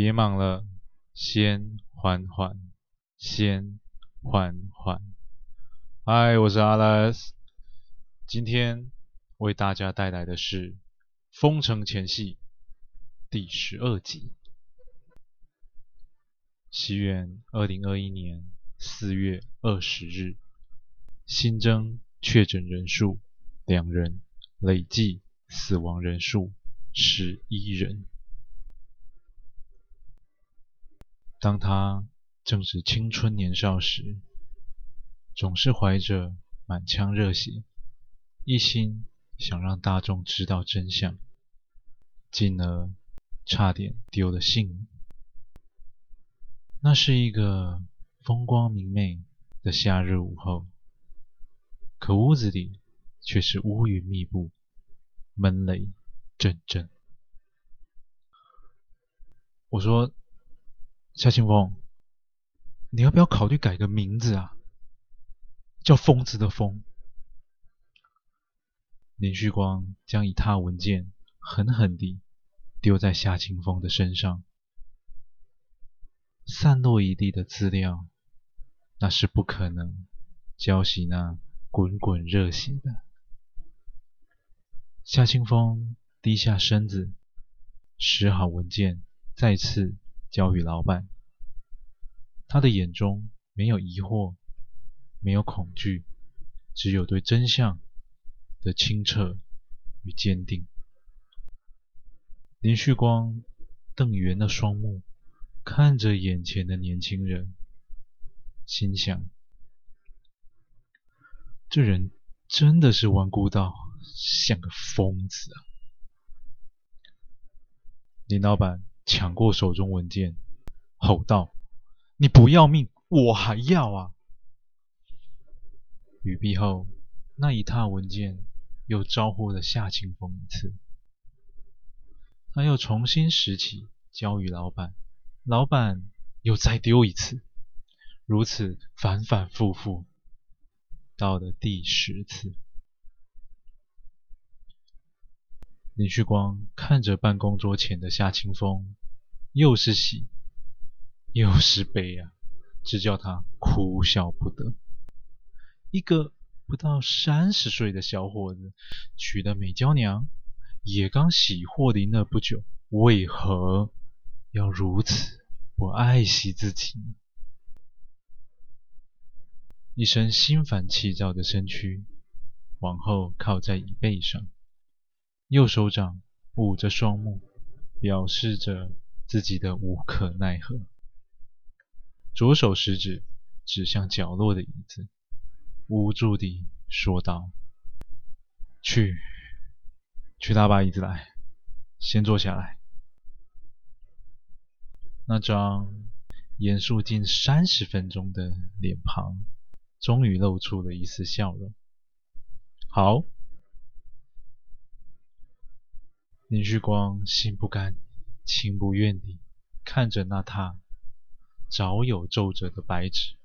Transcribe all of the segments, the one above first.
别忙了，先缓缓，先缓缓。嗨，我是阿拉斯，今天为大家带来的是《封城前戏》第十二集。西元二零二一年四月二十日，新增确诊人数两人，累计死亡人数十一人。当他正值青春年少时，总是怀着满腔热血，一心想让大众知道真相，进而差点丢了性命。那是一个风光明媚的夏日午后，可屋子里却是乌云密布，闷雷阵阵。我说。夏清风，你要不要考虑改个名字啊？叫疯子的疯。林旭光将一沓文件狠狠地丢在夏清风的身上，散落一地的资料，那是不可能浇熄那滚滚热血的。夏清风低下身子，拾好文件，再次。交予老板，他的眼中没有疑惑，没有恐惧，只有对真相的清澈与坚定。林旭光瞪圆了双目，看着眼前的年轻人，心想：这人真的是顽固到像个疯子啊！林老板。抢过手中文件，吼道：“你不要命，我还要啊！”语毕后，那一沓文件又招呼了夏清风一次。他又重新拾起，交予老板，老板又再丢一次，如此反反复复，到了第十次。林旭光看着办公桌前的夏清风，又是喜又是悲啊，只叫他哭笑不得。一个不到三十岁的小伙子，娶了美娇娘，也刚喜获临了不久，为何要如此不爱惜自己呢？一身心烦气躁的身躯，往后靠在椅背上。右手掌捂着双目，表示着自己的无可奈何。左手食指指向角落的椅子，无助地说道：“去，去拿把椅子来，先坐下来。”那张严肃近三十分钟的脸庞，终于露出了一丝笑容。好。林旭光心不甘情不愿地看着那沓早有皱褶的白纸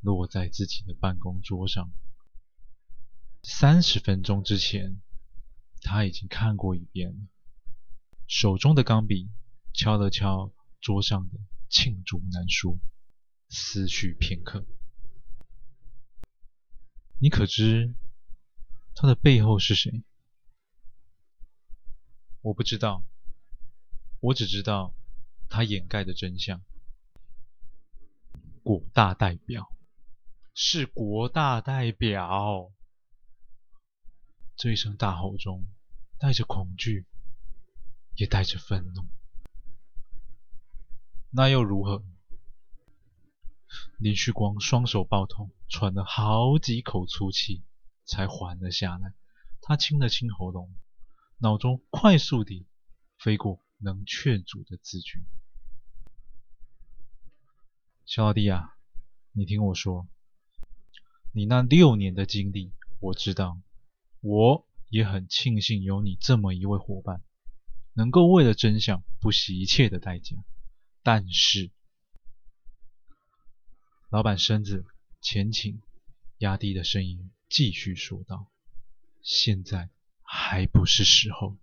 落在自己的办公桌上。三十分钟之前，他已经看过一遍了。手中的钢笔敲了敲桌上的罄竹难书，思绪片刻。你可知他的背后是谁？我不知道，我只知道他掩盖的真相。国大代表，是国大代表。这一声大吼中，带着恐惧，也带着愤怒。那又如何？林旭光双手抱头，喘了好几口粗气，才缓了下来。他清了清喉咙。脑中快速地飞过能劝阻的字句。小老弟啊，你听我说，你那六年的经历我知道，我也很庆幸有你这么一位伙伴，能够为了真相不惜一切的代价。但是，老板身子前倾，压低的声音继续说道：“现在。”还不是时候，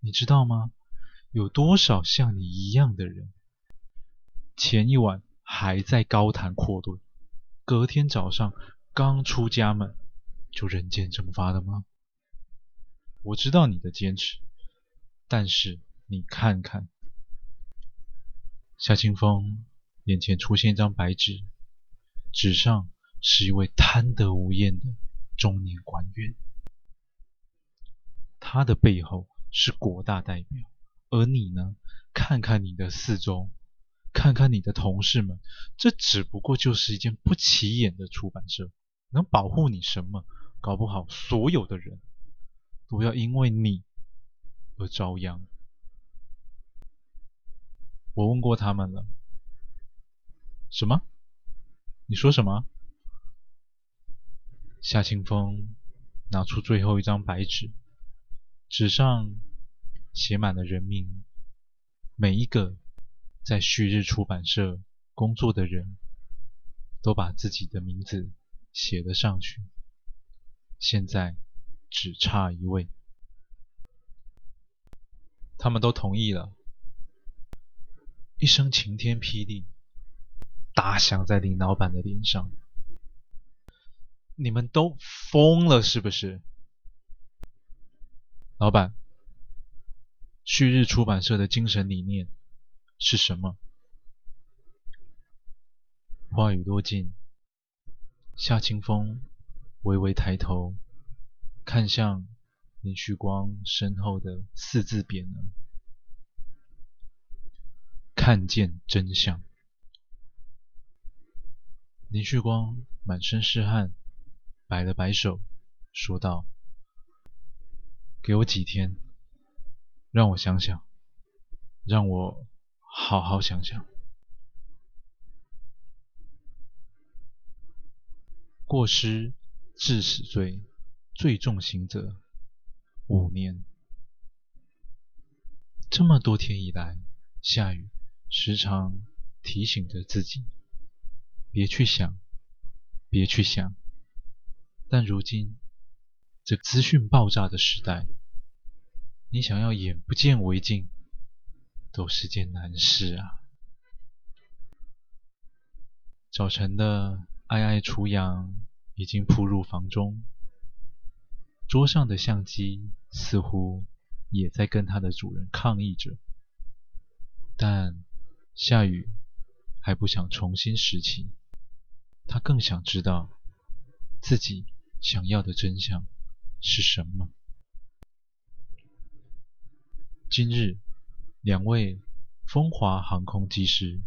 你知道吗？有多少像你一样的人？前一晚还在高谈阔论，隔天早上刚出家门就人间蒸发了吗？我知道你的坚持，但是你看看，夏清风眼前出现一张白纸，纸上是一位贪得无厌的中年官员，他的背后是国大代表。而你呢？看看你的四周，看看你的同事们，这只不过就是一间不起眼的出版社，能保护你什么？搞不好所有的人都要因为你而遭殃。我问过他们了。什么？你说什么？夏清风拿出最后一张白纸，纸上。写满了人名，每一个在旭日出版社工作的人都把自己的名字写了上去。现在只差一位，他们都同意了。一声晴天霹雳，打响在林老板的脸上。你们都疯了是不是？老板。旭日出版社的精神理念是什么？话语落尽，夏清风微微抬头，看向林旭光身后的四字匾额，看见真相。林旭光满身是汗，摆了摆手，说道：“给我几天。”让我想想，让我好好想想。过失致死罪，最重刑责五年。这么多天以来，夏雨时常提醒着自己，别去想，别去想。但如今，这资讯爆炸的时代。你想要眼不见为净，都是件难事啊！早晨的爱爱雏羊已经扑入房中，桌上的相机似乎也在跟它的主人抗议着，但夏雨还不想重新拾起，他更想知道自己想要的真相是什么。今日，两位风华航空机师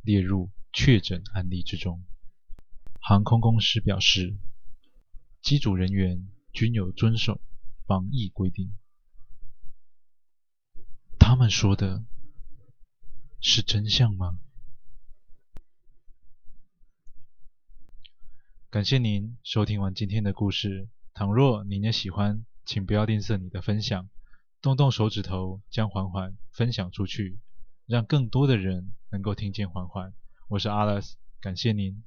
列入确诊案例之中。航空公司表示，机组人员均有遵守防疫规定。他们说的是真相吗？感谢您收听完今天的故事。倘若您也喜欢，请不要吝啬你的分享。动动手指头，将环环分享出去，让更多的人能够听见环环。我是 Alice，，感谢您。